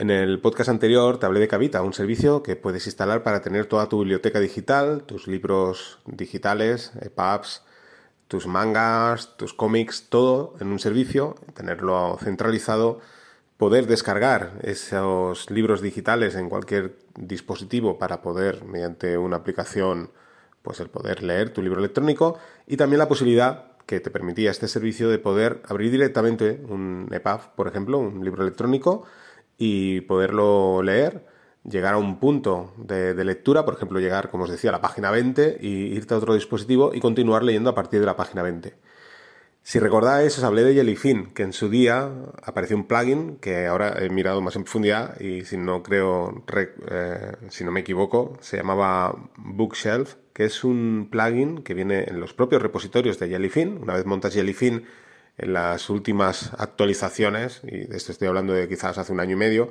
En el podcast anterior te hablé de Cavita, un servicio que puedes instalar para tener toda tu biblioteca digital, tus libros digitales, EPUBs, tus mangas, tus cómics, todo en un servicio, tenerlo centralizado, poder descargar esos libros digitales en cualquier dispositivo para poder, mediante una aplicación, pues el poder leer tu libro electrónico y también la posibilidad que te permitía este servicio de poder abrir directamente un EPUB, por ejemplo, un libro electrónico, y poderlo leer, llegar a un punto de, lectura, por ejemplo, llegar, como os decía, a la página 20 y irte a otro dispositivo y continuar leyendo a partir de la página 20. Si recordáis, os hablé de Jellyfin, que en su día apareció un plugin que ahora he mirado más en profundidad y si no creo, eh, si no me equivoco, se llamaba Bookshelf, que es un plugin que viene en los propios repositorios de Jellyfin. Una vez montas Jellyfin, en las últimas actualizaciones, y de esto estoy hablando de quizás hace un año y medio,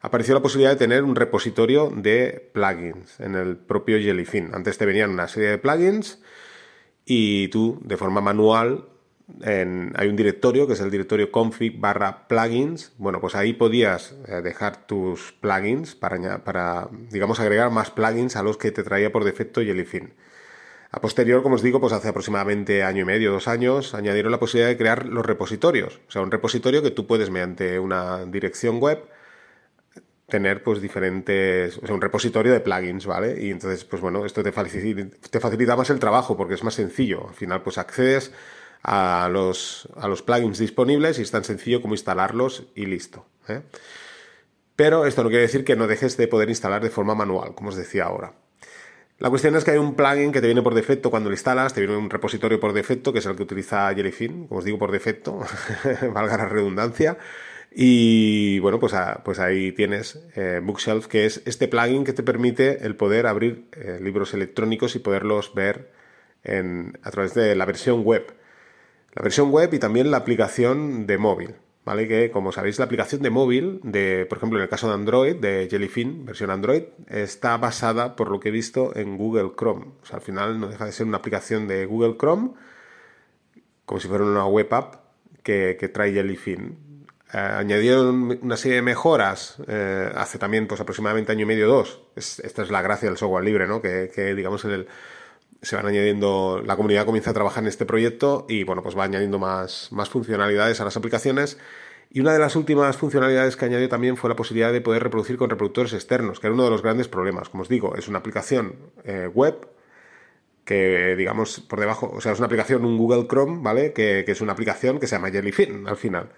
apareció la posibilidad de tener un repositorio de plugins en el propio Jellyfin. Antes te venían una serie de plugins y tú, de forma manual, hay un directorio que es el directorio config barra plugins. Bueno, pues ahí podías eh, dejar tus plugins para, para, digamos, agregar más plugins a los que te traía por defecto Jellyfin. A posterior, como os digo, pues hace aproximadamente año y medio, dos años, añadieron la posibilidad de crear los repositorios. O sea, un repositorio que tú puedes, mediante una dirección web, tener pues diferentes, o sea, un repositorio de plugins, ¿vale? Y entonces, pues bueno, esto te facilita, más el trabajo porque es más sencillo. Al final, pues accedes a los, a los plugins disponibles y es tan sencillo como instalarlos y listo. ¿eh? Pero esto no quiere decir que no dejes de poder instalar de forma manual, como os decía ahora. La cuestión es que hay un plugin que te viene por defecto cuando lo instalas, te viene un repositorio por defecto, que es el que utiliza Jellyfin, como os digo, por defecto, valga la redundancia. Y bueno, pues, pues ahí tienes eh, Bookshelf, que es este plugin que te permite el poder abrir eh, libros electrónicos y poderlos ver a través de la versión web. La versión web y también la aplicación de móvil. ¿Vale? Que como sabéis la aplicación de móvil, de, por ejemplo en el caso de Android, de Jellyfin, versión Android, está basada, por lo que he visto, en Google Chrome. O sea, al final no deja de ser una aplicación de Google Chrome, como si fuera una web app que, trae Jellyfin. Eh, añadieron una serie de mejoras eh, hace también pues aproximadamente año y medio dos. esta es la gracia del software libre, ¿no? Que, que digamos en el se van añadiendo, la comunidad comienza a trabajar en este proyecto y bueno, pues va añadiendo más, más funcionalidades a las aplicaciones. Y una de las últimas funcionalidades que añadió también fue la posibilidad de poder reproducir con reproductores externos, que era uno de los grandes problemas. Como os digo, es una aplicación eh, web que, digamos, por debajo, o sea, es una aplicación, un Google Chrome, ¿vale? Que, es una aplicación que se llama Jellyfin al final.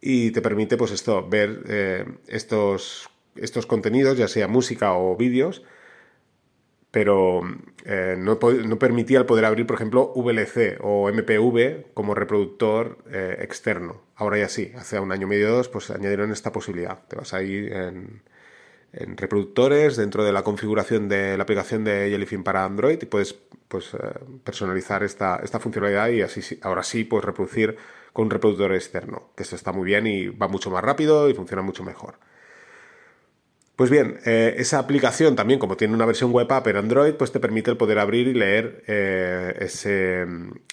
Y te permite, pues esto, ver eh, estos, estos contenidos, ya sea música o vídeos, pero eh, no, permitía el poder abrir, por ejemplo, VLC o MPV como reproductor eh, externo. Ahora ya sí, hace un año y medio o dos, pues añadieron esta posibilidad. Te vas ahí en, reproductores, dentro de la configuración de la aplicación de Jellyfin para Android y puedes pues, eh, personalizar esta, esta funcionalidad y así ahora sí puedes reproducir con un reproductor externo, que eso está muy bien y va mucho más rápido y funciona mucho mejor. Pues bien, eh, esa aplicación también, como tiene una versión web app en Android, pues te permite el poder abrir y leer eh, ese,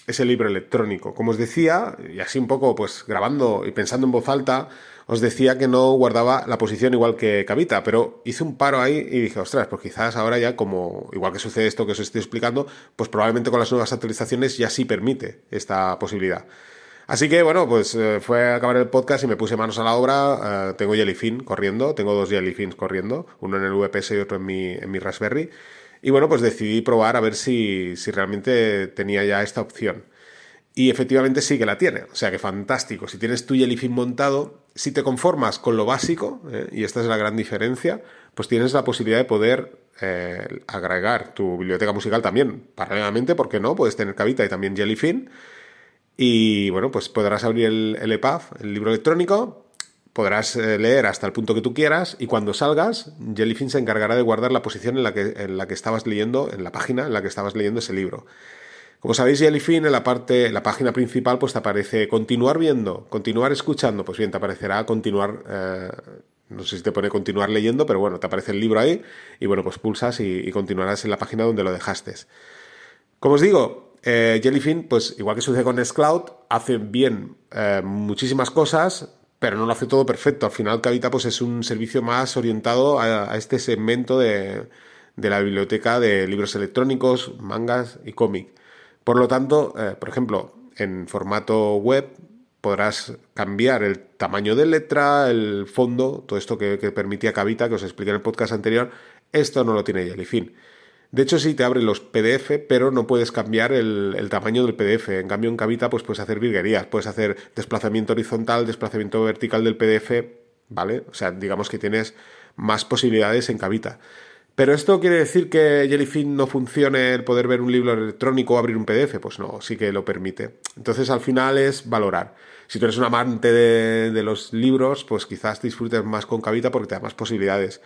ese, libro electrónico. Como os decía, y así un poco pues grabando y pensando en voz alta, os decía que no guardaba la posición igual que Cavita, pero hice un paro ahí y dije, ostras, pues quizás ahora ya como, igual que sucede esto que os estoy explicando, pues probablemente con las nuevas actualizaciones ya sí permite esta posibilidad. Así que bueno, pues eh, fue a acabar el podcast y me puse manos a la obra. Eh, tengo Jellyfin corriendo, tengo dos Jellyfins corriendo, uno en el VPS y otro en mi, en mi Raspberry. Y bueno, pues decidí probar a ver si, si realmente tenía ya esta opción. Y efectivamente sí que la tiene. O sea que fantástico. Si tienes tu Jellyfin montado, si te conformas con lo básico, eh, y esta es la gran diferencia, pues tienes la posibilidad de poder agregar tu biblioteca musical también. Paralelamente, ¿por qué no? Puedes tener Cavita y también Jellyfin. Y bueno, pues podrás abrir el, EPUB, el libro electrónico, podrás eh, leer hasta el punto que tú quieras y cuando salgas, Jellyfin se encargará de guardar la posición en la que, en la que estabas leyendo, en la página en la que estabas leyendo ese libro. Como sabéis, Jellyfin en la parte, en la página principal, pues te aparece continuar viendo, continuar escuchando, pues bien, te aparecerá continuar, eh, no sé si te pone continuar leyendo, pero bueno, te aparece el libro ahí y bueno, pues pulsas y, y continuarás en la página donde lo dejaste. Como os digo, eh, Jellyfin, pues igual que sucede con Nextcloud, hace bien eh, muchísimas cosas, pero no lo hace todo perfecto. Al final, Kavita pues, es un servicio más orientado a, este segmento de, de, la biblioteca de libros electrónicos, mangas y cómic. Por lo tanto, eh, por ejemplo, en formato web podrás cambiar el tamaño de letra, el fondo, todo esto que, que permitía Kavita, que os expliqué en el podcast anterior, esto no lo tiene Jellyfin. De hecho, sí te abre los PDF, pero no puedes cambiar el, tamaño del PDF. En cambio, en Kavita pues puedes hacer virguerías, puedes hacer desplazamiento horizontal, desplazamiento vertical del PDF, ¿vale? O sea, digamos que tienes más posibilidades en Kavita. Pero esto quiere decir que Jellyfin no funcione el poder ver un libro electrónico o abrir un PDF, pues no, sí que lo permite. Entonces al final es valorar. Si tú eres un amante de, de los libros, pues quizás disfrutes más con Kavita porque te da más posibilidades.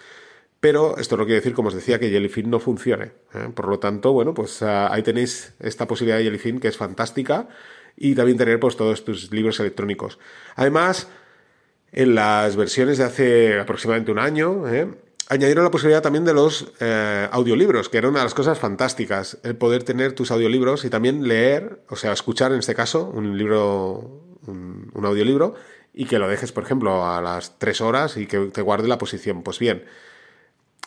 Pero esto no quiere decir, como os decía, que Jellyfin no funcione. ¿eh? Por lo tanto, bueno, pues ah, ahí tenéis esta posibilidad de Jellyfin que es fantástica y también tener pues todos tus libros electrónicos. Además, en las versiones de hace aproximadamente un año, ¿eh? añadieron la posibilidad también de los eh, audiolibros, que era una de las cosas fantásticas, el poder tener tus audiolibros y también leer, o sea, escuchar en este caso un libro, un, un audiolibro, y que lo dejes, por ejemplo, a las tres horas y que te guarde la posición. Pues bien,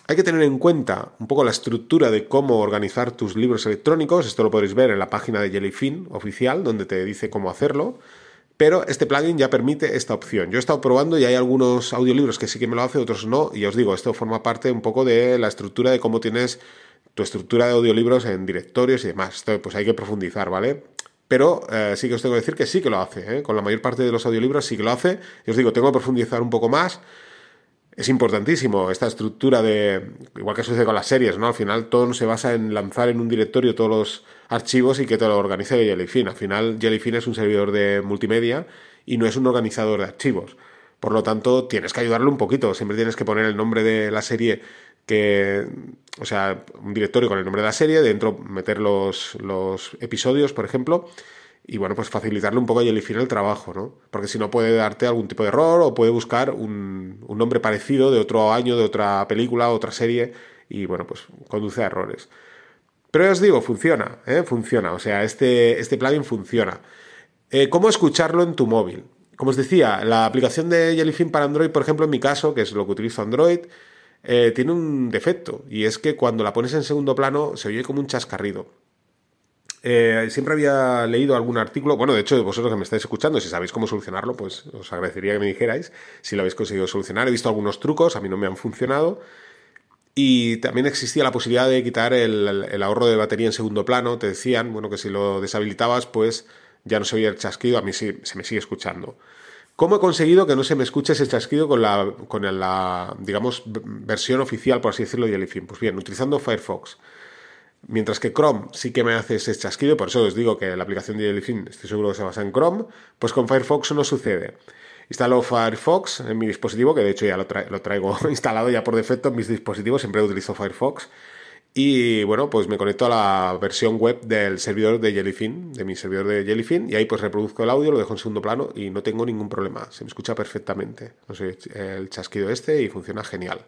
hay que tener en cuenta un poco la estructura de cómo organizar tus libros electrónicos. Esto lo podréis ver en la página de Jellyfin oficial, donde te dice cómo hacerlo. Pero este plugin ya permite esta opción. Yo he estado probando y hay algunos audiolibros que sí que me lo hace, otros no. Y os digo, esto forma parte un poco de la estructura de cómo tienes tu estructura de audiolibros en directorios y demás. Esto pues hay que profundizar, ¿vale? Pero eh, sí que os tengo que decir que sí que lo hace. ¿eh? Con la mayor parte de los audiolibros sí que lo hace. Y os digo, tengo que profundizar un poco más es importantísimo esta estructura de, igual que sucede con las series, ¿no? Al final todo se basa en lanzar en un directorio todos los archivos y que te lo organice Jellyfin. Al final Jellyfin es un servidor de multimedia y no es un organizador de archivos. Por lo tanto, tienes que ayudarle un poquito. Siempre tienes que poner el nombre de la serie que, o sea, un directorio con el nombre de la serie, dentro meter los, los episodios, por ejemplo, y bueno, pues facilitarle un poco a Jellyfin el trabajo, ¿no? Porque si no puede darte algún tipo de error o puede buscar un, un nombre parecido de otro año, de otra película, otra serie y bueno, pues conduce a errores. Pero ya os digo, funciona, ¿eh? Funciona, o sea, este, este plugin funciona. Eh, ¿Cómo escucharlo en tu móvil? Como os decía, la aplicación de Jellyfin para Android, por ejemplo, en mi caso, que es lo que utilizo Android, eh, tiene un defecto y es que cuando la pones en segundo plano se oye como un chascarrido. Eh, siempre había leído algún artículo, bueno, de hecho, vosotros que me estáis escuchando, si sabéis cómo solucionarlo, pues os agradecería que me dijerais si lo habéis conseguido solucionar. He visto algunos trucos, a mí no me han funcionado. Y también existía la posibilidad de quitar el, ahorro de batería en segundo plano. Te decían, bueno, que si lo deshabilitabas, pues ya no se oía el chasquido, a mí sí, se me sigue escuchando. ¿Cómo he conseguido que no se me escuche ese chasquido con la, con la digamos, versión oficial, por así decirlo, de Jellyfin? Pues bien, utilizando Firefox. Mientras que Chrome sí que me hace ese chasquido, por eso os digo que la aplicación de Jellyfin estoy seguro que se basa en Chrome, pues con Firefox no sucede. Instalo Firefox en mi dispositivo, que de hecho ya lo, traigo instalado ya por defecto en mis dispositivos, siempre utilizo Firefox. Y bueno, pues me conecto a la versión web del servidor de Jellyfin, de mi servidor de Jellyfin, y ahí pues reproduzco el audio, lo dejo en segundo plano y no tengo ningún problema. Se me escucha perfectamente. No el chasquido este y funciona genial.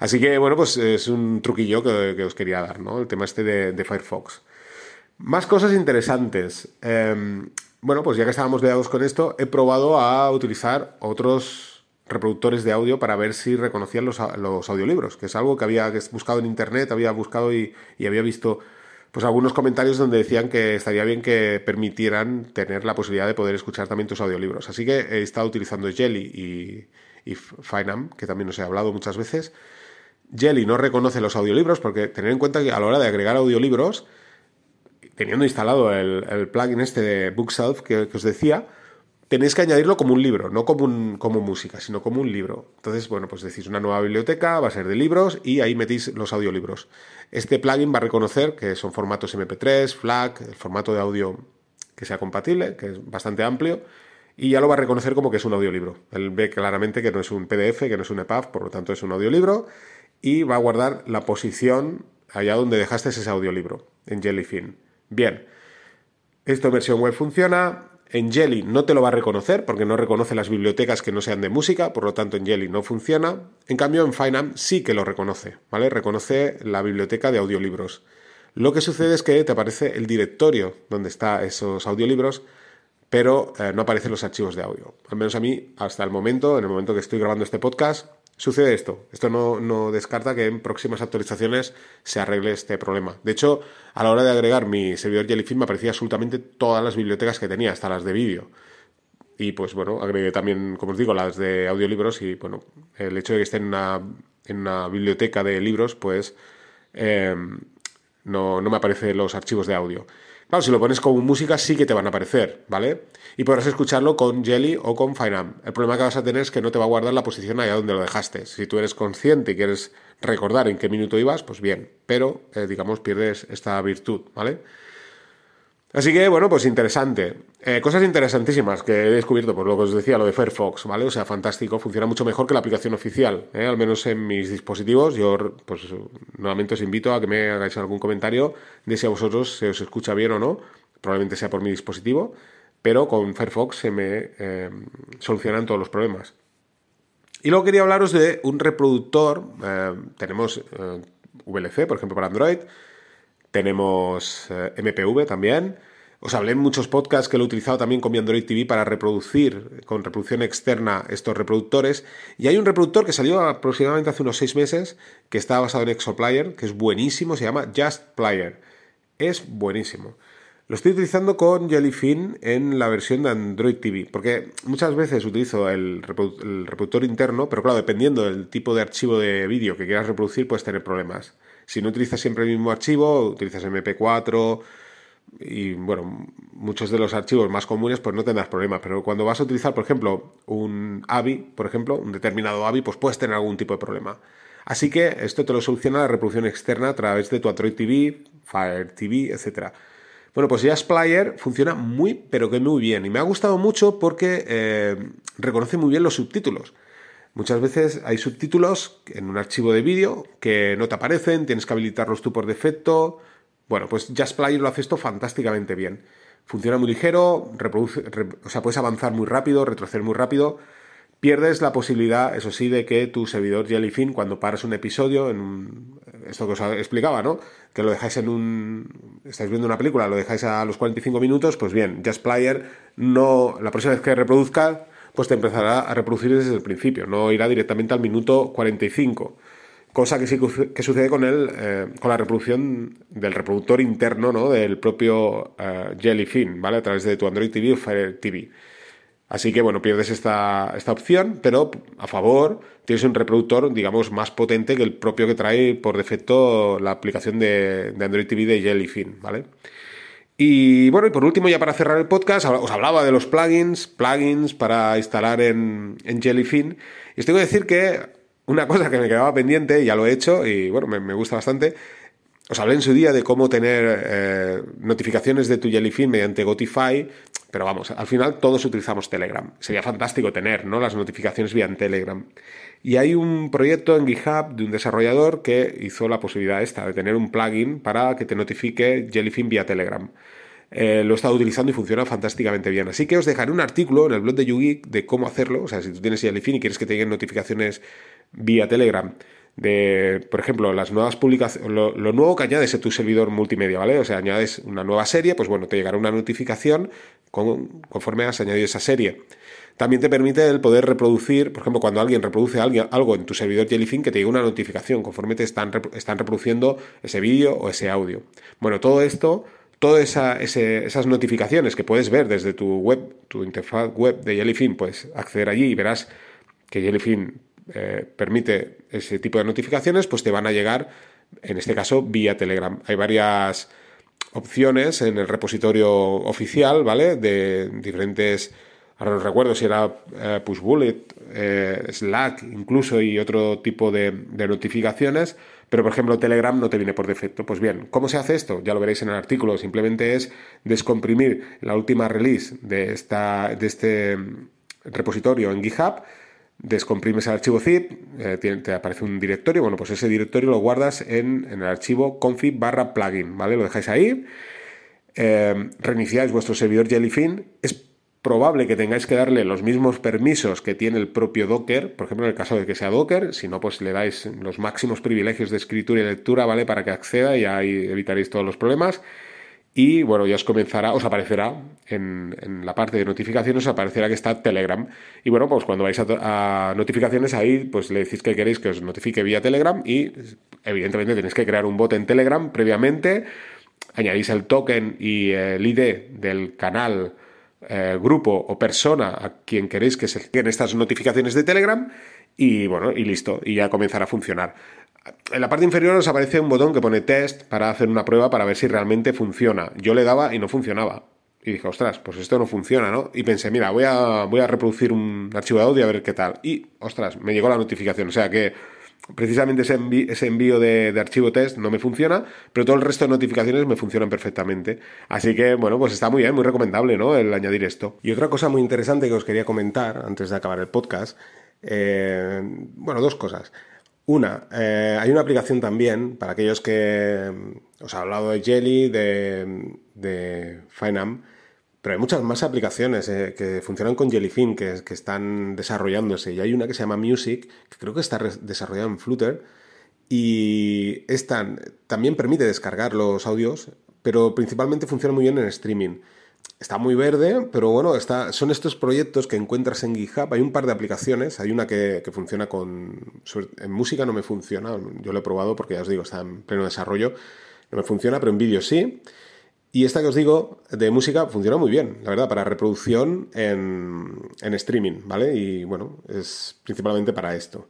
Así que, bueno, pues es un truquillo que, os quería dar, ¿no? El tema este de, Firefox. Más cosas interesantes. Em, bueno, pues ya que estábamos liados con esto, he probado a utilizar otros reproductores de audio para ver si reconocían los, audiolibros, que es algo que había buscado en internet, había buscado y, había visto pues algunos comentarios donde decían que estaría bien que permitieran tener la posibilidad de poder escuchar también tus audiolibros. Así que he estado utilizando Jelly y, y Finam, que también os he hablado muchas veces, Jelly no reconoce los audiolibros porque tener en cuenta que a la hora de agregar audiolibros, teniendo instalado el, plugin este de Bookself que, os decía, tenéis que añadirlo como un libro, no como, como música, sino como un libro. Entonces, bueno, pues decís una nueva biblioteca, va a ser de libros y ahí metís los audiolibros. Este plugin va a reconocer que son formatos MP3, FLAC, el formato de audio que sea compatible, que es bastante amplio, y ya lo va a reconocer como que es un audiolibro. Él ve claramente que no es un PDF, que no es un EPUB, por lo tanto es un audiolibro y va a guardar la posición allá donde dejaste ese audiolibro, en Jellyfin. Bien, esto en versión web funciona. En Jelly no te lo va a reconocer porque no reconoce las bibliotecas que no sean de música, por lo tanto en Jelly no funciona. En cambio en Finam sí que lo reconoce, ¿vale? Reconoce la biblioteca de audiolibros. Lo que sucede es que te aparece el directorio donde están esos audiolibros, pero eh, no aparecen los archivos de audio. Al menos a mí, hasta el momento, en el momento que estoy grabando este podcast, sucede esto. Esto no, descarta que en próximas actualizaciones se arregle este problema. De hecho, a la hora de agregar mi servidor Jellyfin me aparecía absolutamente todas las bibliotecas que tenía, hasta las de vídeo. Y pues bueno, agregué también, como os digo, las de audiolibros y bueno, el hecho de que esté en una, biblioteca de libros, pues eh, no, no me aparecen los archivos de audio. Claro, si lo pones como música sí que te van a aparecer, ¿vale? Y podrás escucharlo con Jelly o con FineAmp. El problema que vas a tener es que no te va a guardar la posición allá donde lo dejaste. Si tú eres consciente y quieres recordar en qué minuto ibas, pues bien, pero eh, digamos pierdes esta virtud, ¿vale? Así que, bueno, pues interesante. Eh, cosas interesantísimas que he descubierto, por lo que os decía, lo de Firefox, ¿vale? O sea, fantástico, funciona mucho mejor que la aplicación oficial, ¿eh? al menos en mis dispositivos. Yo, pues, nuevamente os invito a que me hagáis algún comentario de si a vosotros se os escucha bien o no. Probablemente sea por mi dispositivo, pero con Firefox se me eh, solucionan todos los problemas. Y luego quería hablaros de un reproductor. tenemos VLC, por ejemplo, para Android tenemos eh, MPV también. Os hablé en muchos podcasts que lo he utilizado también con mi Android TV para reproducir con reproducción externa estos reproductores. Y hay un reproductor que salió aproximadamente hace unos seis meses que está basado en Exoplayer, que es buenísimo, se llama Just Player. Es buenísimo. Lo estoy utilizando con Jellyfin en la versión de Android TV, porque muchas veces utilizo el, reproductor interno, pero claro, dependiendo del tipo de archivo de vídeo que quieras reproducir, puedes tener problemas. Si no utilizas siempre el mismo archivo, utilizas MP4 y bueno, muchos de los archivos más comunes pues no tendrás problemas, pero cuando vas a utilizar, por ejemplo, un AVI, por ejemplo, un determinado AVI, pues puedes tener algún tipo de problema. Así que esto te lo soluciona la reproducción externa a través de tu Android TV, Fire TV, etc. Bueno, pues ya Splayer funciona muy, pero que muy bien. Y me ha gustado mucho porque eh, reconoce muy bien los subtítulos. Muchas veces hay subtítulos en un archivo de vídeo que no te aparecen, tienes que habilitarlos tú por defecto. Bueno, pues Player lo hace esto fantásticamente bien. Funciona muy ligero, reproduce, o sea, puedes avanzar muy rápido, retroceder muy rápido. Pierdes la posibilidad, eso sí, de que tu servidor Jellyfin, cuando paras un episodio, en esto que os explicaba, ¿no? Que lo dejáis en un. Estáis viendo una película, lo dejáis a los 45 minutos, pues bien, Player no. La próxima vez que reproduzca, pues te empezará a reproducir desde el principio, no irá directamente al minuto 45. Cosa que sucede con, el, eh, con la reproducción del reproductor interno ¿no? del propio uh, Jellyfin, ¿vale? A través de tu Android TV o Fire TV. Así que, bueno, pierdes esta, esta opción, pero a favor tienes un reproductor, digamos, más potente que el propio que trae por defecto la aplicación de, de Android TV de Jellyfin, ¿vale? Y bueno, y por último, ya para cerrar el podcast, os hablaba de los plugins, plugins para instalar en, Jellyfin. Y os tengo que decir que una cosa que me quedaba pendiente, ya lo he hecho y bueno, me, gusta bastante. Os hablé en su día de cómo tener eh, notificaciones de tu Jellyfin mediante Gotify, pero vamos, al final todos utilizamos Telegram. Sería fantástico tener ¿no? las notificaciones vía Telegram. Y hay un proyecto en GitHub de un desarrollador que hizo la posibilidad esta, de tener un plugin para que te notifique Jellyfin vía Telegram. Eh, lo he estado utilizando y funciona fantásticamente bien. Así que os dejaré un artículo en el blog de YouGeek de cómo hacerlo. O sea, si tú tienes Jellyfin y quieres que te lleguen notificaciones vía Telegram de, por ejemplo, las nuevas publicaciones, lo, nuevo que añades a tu servidor multimedia, ¿vale? O sea, añades una nueva serie, pues bueno, te llegará una notificación conforme has añadido esa serie. También te permite el poder reproducir, por ejemplo, cuando alguien reproduce algo en tu servidor Jellyfin, que te llegue una notificación conforme te están, están reproduciendo ese vídeo o ese audio. Bueno, todo esto, todas esas notificaciones que puedes ver desde tu web, tu interfaz web de Jellyfin, puedes acceder allí y verás que Jellyfin eh, permite ese tipo de notificaciones, pues te van a llegar, en este caso, vía Telegram. Hay varias opciones en el repositorio oficial, ¿vale? De diferentes ahora no recuerdo si era eh, Pushbullet, eh, Slack incluso y otro tipo de, notificaciones, pero por ejemplo Telegram no te viene por defecto. Pues bien, ¿cómo se hace esto? Ya lo veréis en el artículo, simplemente es descomprimir la última release de, esta, de este repositorio en GitHub, descomprimes el archivo zip, eh, te, aparece un directorio, bueno, pues ese directorio lo guardas en, el archivo config barra plugin, ¿vale? Lo dejáis ahí, reiniciáis vuestro servidor Jellyfin, es probable que tengáis que darle los mismos permisos que tiene el propio Docker, por ejemplo, en el caso de que sea Docker, si no, pues le dais los máximos privilegios de escritura y lectura, ¿vale? Para que acceda y ahí evitaréis todos los problemas. Y bueno, ya os comenzará, os aparecerá en, la parte de notificaciones, os aparecerá que está Telegram. Y bueno, pues cuando vais a, notificaciones ahí, pues le decís que queréis que os notifique vía Telegram y evidentemente tenéis que crear un bot en Telegram previamente, añadís el token y el ID del canal, eh, grupo o persona a quien queréis que se queden estas notificaciones de Telegram y bueno, y listo, y ya comenzará a funcionar. En la parte inferior os aparece un botón que pone test para hacer una prueba para ver si realmente funciona. Yo le daba y no funcionaba. Y dije, ostras, pues esto no funciona, ¿no? Y pensé, mira, voy a, voy a reproducir un archivo de audio a ver qué tal. Y, ostras, me llegó la notificación. O sea que precisamente ese, envío de, de, archivo test no me funciona, pero todo el resto de notificaciones me funcionan perfectamente. Así que, bueno, pues está muy bien, muy recomendable, ¿no? El añadir esto. Y otra cosa muy interesante que os quería comentar antes de acabar el podcast, eh, bueno, dos cosas. Una, eh, hay una aplicación también para aquellos que mm, os he hablado de Jelly, de, de Finam, pero hay muchas más aplicaciones eh, que funcionan con Jellyfin que, que, están desarrollándose. Y hay una que se llama Music, que creo que está desarrollada en Flutter, y esta también permite descargar los audios, pero principalmente funciona muy bien en streaming está muy verde, pero bueno, está, son estos proyectos que encuentras en GitHub. Hay un par de aplicaciones, hay una que, funciona con... En música no me funciona, yo lo he probado porque ya os digo, está en pleno desarrollo, no me funciona, pero en vídeo sí. Y esta que os digo de música funciona muy bien, la verdad, para reproducción en, en streaming, ¿vale? Y bueno, es principalmente para esto.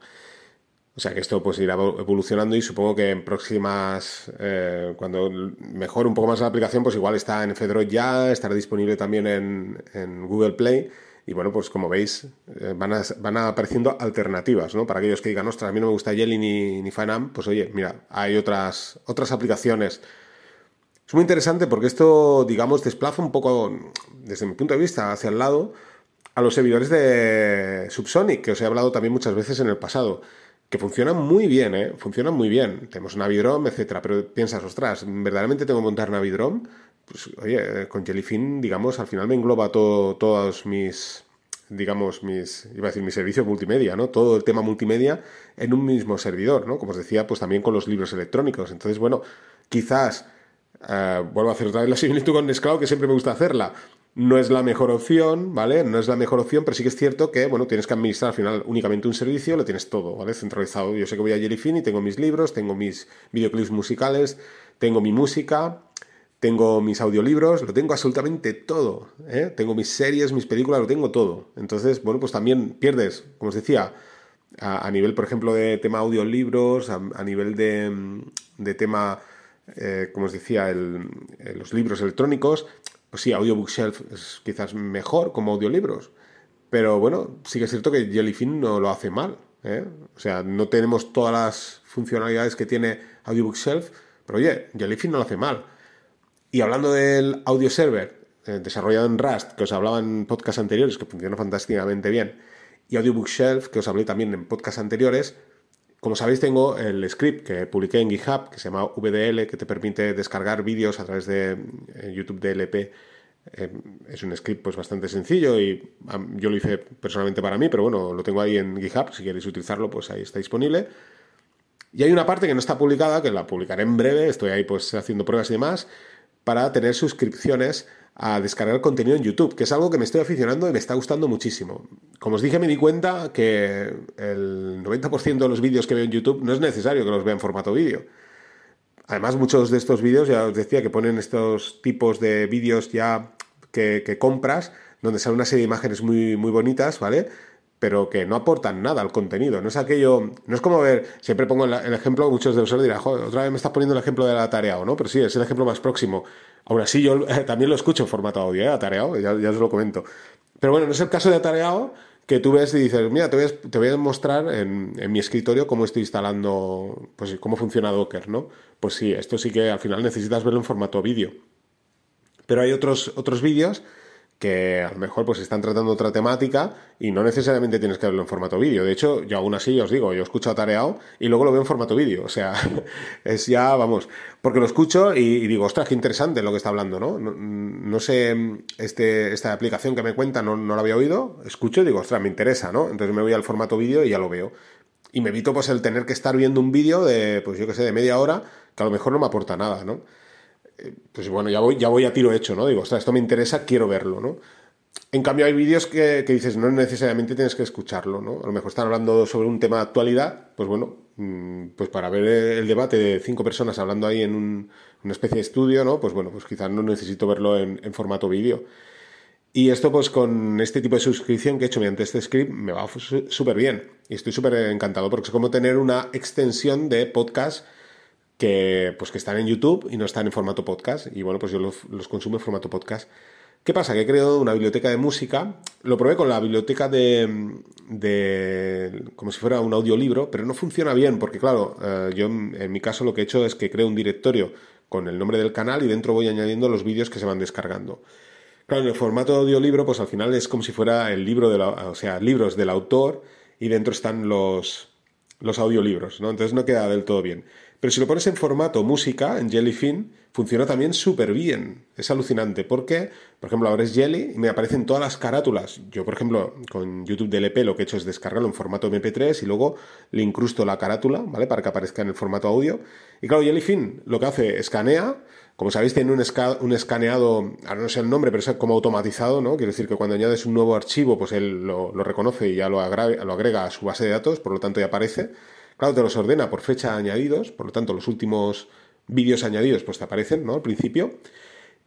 O sea que esto pues irá evolucionando y supongo que en próximas, eh, cuando mejore un poco más la aplicación, pues igual está en Fedroid ya, estará disponible también en, Google Play. Y bueno, pues como veis, eh, van, van apareciendo alternativas, ¿no? Para aquellos que digan, ostras, a mí no me gusta Jelly ni, ni Fanam, pues oye, mira, hay otras, otras aplicaciones. Es muy interesante porque esto, digamos, desplaza un poco, desde mi punto de vista, hacia el lado a los servidores de Subsonic, que os he hablado también muchas veces en el pasado que funcionan muy bien, ¿eh? Funcionan muy bien. Tenemos Navidrom, etcétera, pero piensas, ostras, ¿verdaderamente tengo que montar Navidrom? Pues, oye, con Jellyfin, digamos, al final me engloba todo, todos mis, digamos, mis, iba a decir, mi servicio multimedia, ¿no? Todo el tema multimedia en un mismo servidor, ¿no? Como os decía, pues también con los libros electrónicos. Entonces, bueno, quizás, eh, vuelvo a hacer otra vez la similitud con Nextcloud, que siempre me gusta hacerla. No es la mejor opción, ¿vale? No es la mejor opción, pero sí que es cierto que, bueno, tienes que administrar al final únicamente un servicio, lo tienes todo, ¿vale? Centralizado. Yo sé que voy a Jellyfin y tengo mis libros, tengo mis videoclips musicales, tengo mi música, tengo mis audiolibros, lo tengo absolutamente todo, ¿eh? Tengo mis series, mis películas, lo tengo todo. Entonces, bueno, pues también pierdes, como os decía, a, nivel, por ejemplo, de tema audiolibros, a, nivel de, de tema, eh, como os decía, el, los libros electrónicos, pues sí, Audiobook Shelf es quizás mejor como audiolibros, pero bueno, sí que es cierto que Jellyfin no lo hace mal. ¿eh? O sea, no tenemos todas las funcionalidades que tiene Audiobook Shelf, pero oye, Jellyfin no lo hace mal. Y hablando del audio server eh, desarrollado en Rust, que os hablaba en podcasts anteriores, que funciona fantásticamente bien, y Audiobook Shelf, que os hablé también en podcasts anteriores, como sabéis, tengo el script que publiqué en GitHub, que se llama VDL, que te permite descargar vídeos a través de eh, YouTube DLP. Eh, es un script pues bastante sencillo y yo lo hice personalmente para mí, pero bueno, lo tengo ahí en GitHub. Si queréis utilizarlo, pues ahí está disponible. Y hay una parte que no está publicada, que la publicaré en breve. Estoy ahí pues haciendo pruebas y demás para tener suscripciones a descargar contenido en YouTube, que es algo que me estoy aficionando y me está gustando muchísimo. Como os dije, me di cuenta que el 90% de los vídeos que veo en YouTube no es necesario que los vea en formato vídeo. Además, muchos de estos vídeos, ya os decía, que ponen estos tipos de vídeos ya que, compras, donde sale una serie de imágenes muy, muy bonitas, ¿vale? Pero que no aportan nada al contenido. No es aquello, no es como ver, siempre pongo el, ejemplo, muchos de vosotros dirán, joder, otra vez me estás poniendo el ejemplo de la tarea, ¿no? Pero sí, es el ejemplo más próximo. Aún así, yo también lo escucho en formato audio, ¿eh? Atareado, ya, ya os lo comento. Pero bueno, no es el caso de atareado que tú ves y dices, mira, te voy a, te voy a mostrar en, en, mi escritorio cómo estoy instalando, pues cómo funciona Docker, ¿no? Pues sí, esto sí que al final necesitas verlo en formato vídeo. Pero hay otros, otros vídeos que a lo mejor pues están tratando otra temática y no necesariamente tienes que verlo en formato vídeo. De hecho, yo aún así os digo, yo escucho atareado y luego lo veo en formato vídeo. O sea, es ya, vamos, porque lo escucho y, digo, ostras, qué interesante lo que está hablando, ¿no? No, sé, este, esta aplicación que me cuenta no, no la había oído, escucho y digo, ostras, me interesa, ¿no? Entonces me voy al formato vídeo y ya lo veo. Y me evito pues el tener que estar viendo un vídeo de, pues yo qué sé, de media hora, que a lo mejor no me aporta nada, ¿no? Pues bueno, ya voy, ya voy a tiro hecho, ¿no? Digo, esto me interesa, quiero verlo, ¿no? En cambio, hay vídeos que, dices, no necesariamente tienes que escucharlo, ¿no? A lo mejor están hablando sobre un tema de actualidad, pues bueno, mm, pues para ver el debate de cinco personas hablando ahí en una especie de estudio, ¿no? Pues bueno, pues quizás no necesito verlo en, en formato vídeo. Y esto, pues con este tipo de suscripción que he hecho mediante este script, me va súper bien. Y estoy súper encantado porque es como tener una extensión de podcast que, pues, que están en YouTube y no están en formato podcast. Y bueno, pues yo los, consumo en formato podcast. ¿Qué pasa? Que he creado una biblioteca de música. Lo probé con la biblioteca de, de como si fuera un audiolibro, pero no funciona bien porque, claro, eh, yo en mi caso lo que he hecho es que creo un directorio con el nombre del canal y dentro voy añadiendo los vídeos que se van descargando. Claro, en el formato de audiolibro, pues al final es como si fuera el libro de la, o sea, libros del autor y dentro están los, los audiolibros, ¿no? Entonces no queda del todo bien. Pero si lo pones en formato música, en Jellyfin, funciona también súper bien. Es alucinante. Porque, por ejemplo, abres Jelly y me aparecen todas las carátulas. Yo, por ejemplo, con YouTube DLP lo que he hecho es descargarlo en formato MP3 y luego le incrusto la carátula, ¿vale? Para que aparezca en el formato audio. Y claro, Jellyfin lo que hace, escanea. Como sabéis, tiene un, un escaneado, ahora no sé el nombre, pero es como automatizado, ¿no? Quiere decir que cuando añades un nuevo archivo, pues él lo, reconoce y ya lo lo agrega a su base de datos, por lo tanto ya aparece. Claro, te los ordena por fecha añadidos, por lo tanto los últimos vídeos añadidos pues te aparecen, ¿no? Al principio.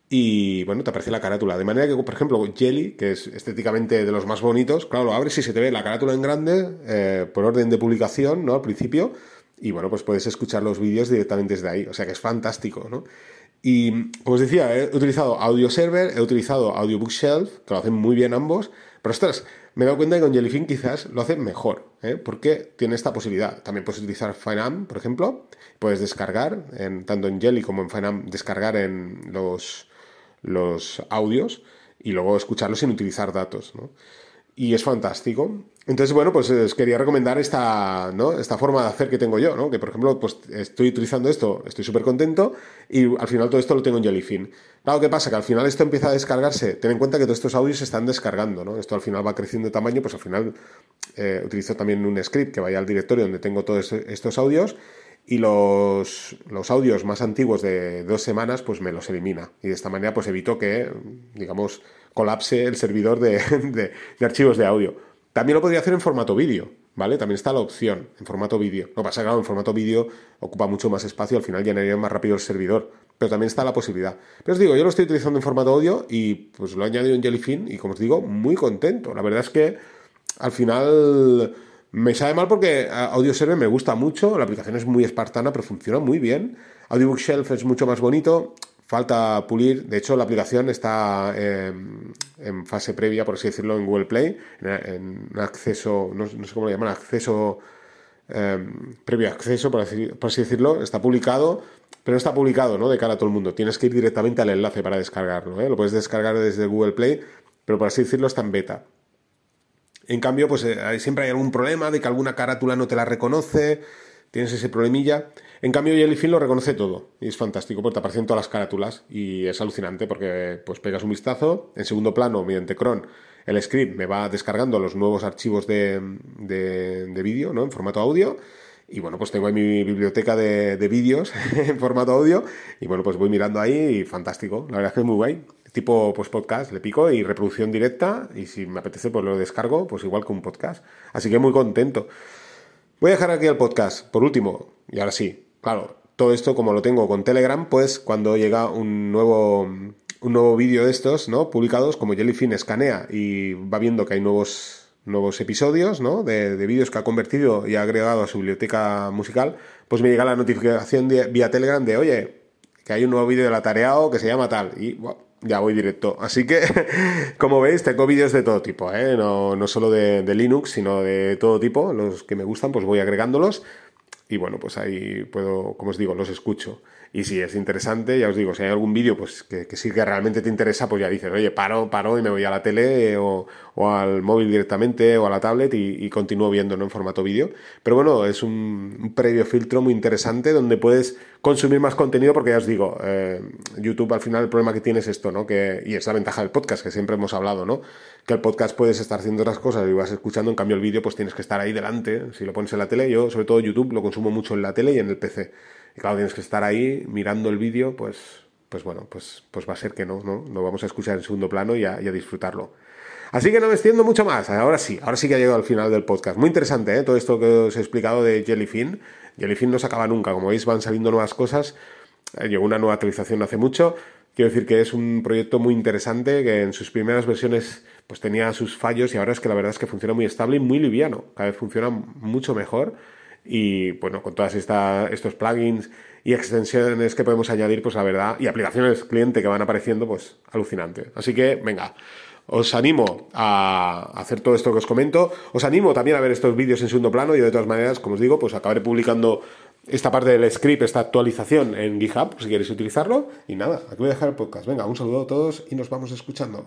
Y bueno, te aparece la carátula. De manera que, por ejemplo, Jelly, que es estéticamente de los más bonitos, claro, lo abres y se te ve la carátula en grande, eh, por orden de publicación, ¿no? Al principio. Y bueno, pues puedes escuchar los vídeos directamente desde ahí. O sea que es fantástico, ¿no? Y como os decía, he utilizado Audio Server, he utilizado Audio Bookshelf, que lo hacen muy bien ambos. Pero ostras, me he dado cuenta que con Jellyfin quizás lo hace mejor, ¿eh? porque tiene esta posibilidad. También puedes utilizar FineAm, por ejemplo, puedes descargar, en, tanto en Jelly como en FineAm, descargar en los, los audios y luego escucharlos sin utilizar datos. Y es fantástico. Entonces, bueno, pues os quería recomendar esta, ¿no? esta forma de hacer que tengo yo, ¿no? Que, por ejemplo, pues estoy utilizando esto, estoy súper contento y al final todo esto lo tengo en Jellyfin. Claro, ¿qué pasa? Que al final esto empieza a descargarse. Ten en cuenta que todos estos audios se están descargando, ¿no? Esto al final va creciendo de tamaño, pues al final eh, utilizo también un script que vaya al directorio donde tengo todos estos audios y los, los audios más antiguos de dos semanas, pues me los elimina. Y de esta manera, pues evito que, digamos, colapse el servidor de, de archivos de audio. También lo podría hacer en formato vídeo, ¿vale? También está la opción en formato vídeo. Lo que pasa es en formato vídeo ocupa mucho más espacio, al final llenaría más rápido el servidor. Pero también está la posibilidad. Pero os digo, yo lo estoy utilizando en formato audio y pues lo he añadido en Jellyfin y como os digo, muy contento. La verdad es que al final me sabe mal porque Audio Server me gusta mucho, la aplicación es muy espartana, pero funciona muy bien. Audiobook Shelf es mucho más bonito falta pulir. De hecho, la aplicación está em, en fase previa, por así decirlo, en Google Play, en, acceso, no, sé cómo lo llaman, acceso, em, previo acceso, por así, decirlo, está publicado, pero no está publicado ¿no? de cara a todo el mundo. Tienes que ir directamente al enlace para descargarlo. ¿eh? Lo puedes descargar desde Google Play, pero por así decirlo está en beta. En cambio, pues eh, siempre hay algún problema de que alguna carátula no te la reconoce, tienes ese problemilla. En cambio, Jellyfin lo reconoce todo y es fantástico porque te aparecen todas las carátulas y es alucinante porque pues pegas un vistazo. En segundo plano, mediante cron, el script me va descargando los nuevos archivos de, de, vídeo, ¿no? En formato audio. Y bueno, pues tengo ahí mi biblioteca de, de vídeos en formato audio. Y bueno, pues voy mirando ahí y fantástico. La verdad es que es muy guay. Tipo pues podcast, le pico y reproducción directa. Y si me apetece, pues lo descargo, pues igual que un podcast. Así que muy contento. Voy a dejar aquí el podcast, por último, y ahora sí, Claro, todo esto como lo tengo con Telegram, pues cuando llega un nuevo, un nuevo vídeo de estos, ¿no? Publicados, como Jellyfin escanea y va viendo que hay nuevos, nuevos episodios, ¿no? De, vídeos que ha convertido y ha agregado a su biblioteca musical, pues me llega la notificación vía Telegram de, oye, que hay un nuevo vídeo de la tareao que se llama tal. Y ya voy directo. Así que, como veis, tengo vídeos de todo tipo, ¿eh? no, no solo de, de, Linux, sino de todo tipo. Los que me gustan, pues voy agregándolos y bueno, pues ahí puedo, como os digo, los escucho. Y si es interesante, ya os digo, si hay algún vídeo pues que, sí que realmente te interesa, pues ya dices, oye, paro, paro y me voy a la tele o, al móvil directamente o a la tablet y, continúo viendo en formato vídeo. Pero bueno, es un, previo filtro muy interesante donde puedes consumir más contenido porque ya os digo, eh, YouTube al final el problema que tiene es esto, ¿no? Que, y es la ventaja del podcast que siempre hemos hablado, ¿no? Que el podcast puedes estar haciendo otras cosas y vas escuchando, en cambio el vídeo pues tienes que estar ahí delante, si lo pones en la tele, yo sobre todo YouTube lo consumo mucho en la tele y en el PC. Y claro, tienes que estar ahí mirando el vídeo, pues, pues bueno, pues, pues va a ser que no, ¿no? Lo vamos a escuchar en segundo plano y a, disfrutarlo. Así que no me extiendo mucho más. Ahora sí, ahora sí que ha llegado al final del podcast. Muy interesante, ¿eh? Todo esto que os he explicado de Jellyfin. Jellyfin no se acaba nunca. Como veis, van saliendo nuevas cosas. Eh, llegó una nueva actualización hace mucho. Quiero decir que es un proyecto muy interesante que en sus primeras versiones pues tenía sus fallos y ahora es que la verdad es que funciona muy estable y muy liviano. Cada vez funciona mucho mejor y bueno, con todas estos plugins y extensiones que podemos añadir, pues la verdad, y aplicaciones cliente que van apareciendo, pues alucinante. Así que, venga, os animo a hacer todo esto que os comento. Os animo también a ver estos vídeos en segundo plano. y de todas maneras, como os digo, pues acabaré publicando esta parte del script, esta actualización en GitHub, si queréis utilizarlo. Y nada, aquí voy a dejar el podcast. Venga, un saludo a todos y nos vamos escuchando.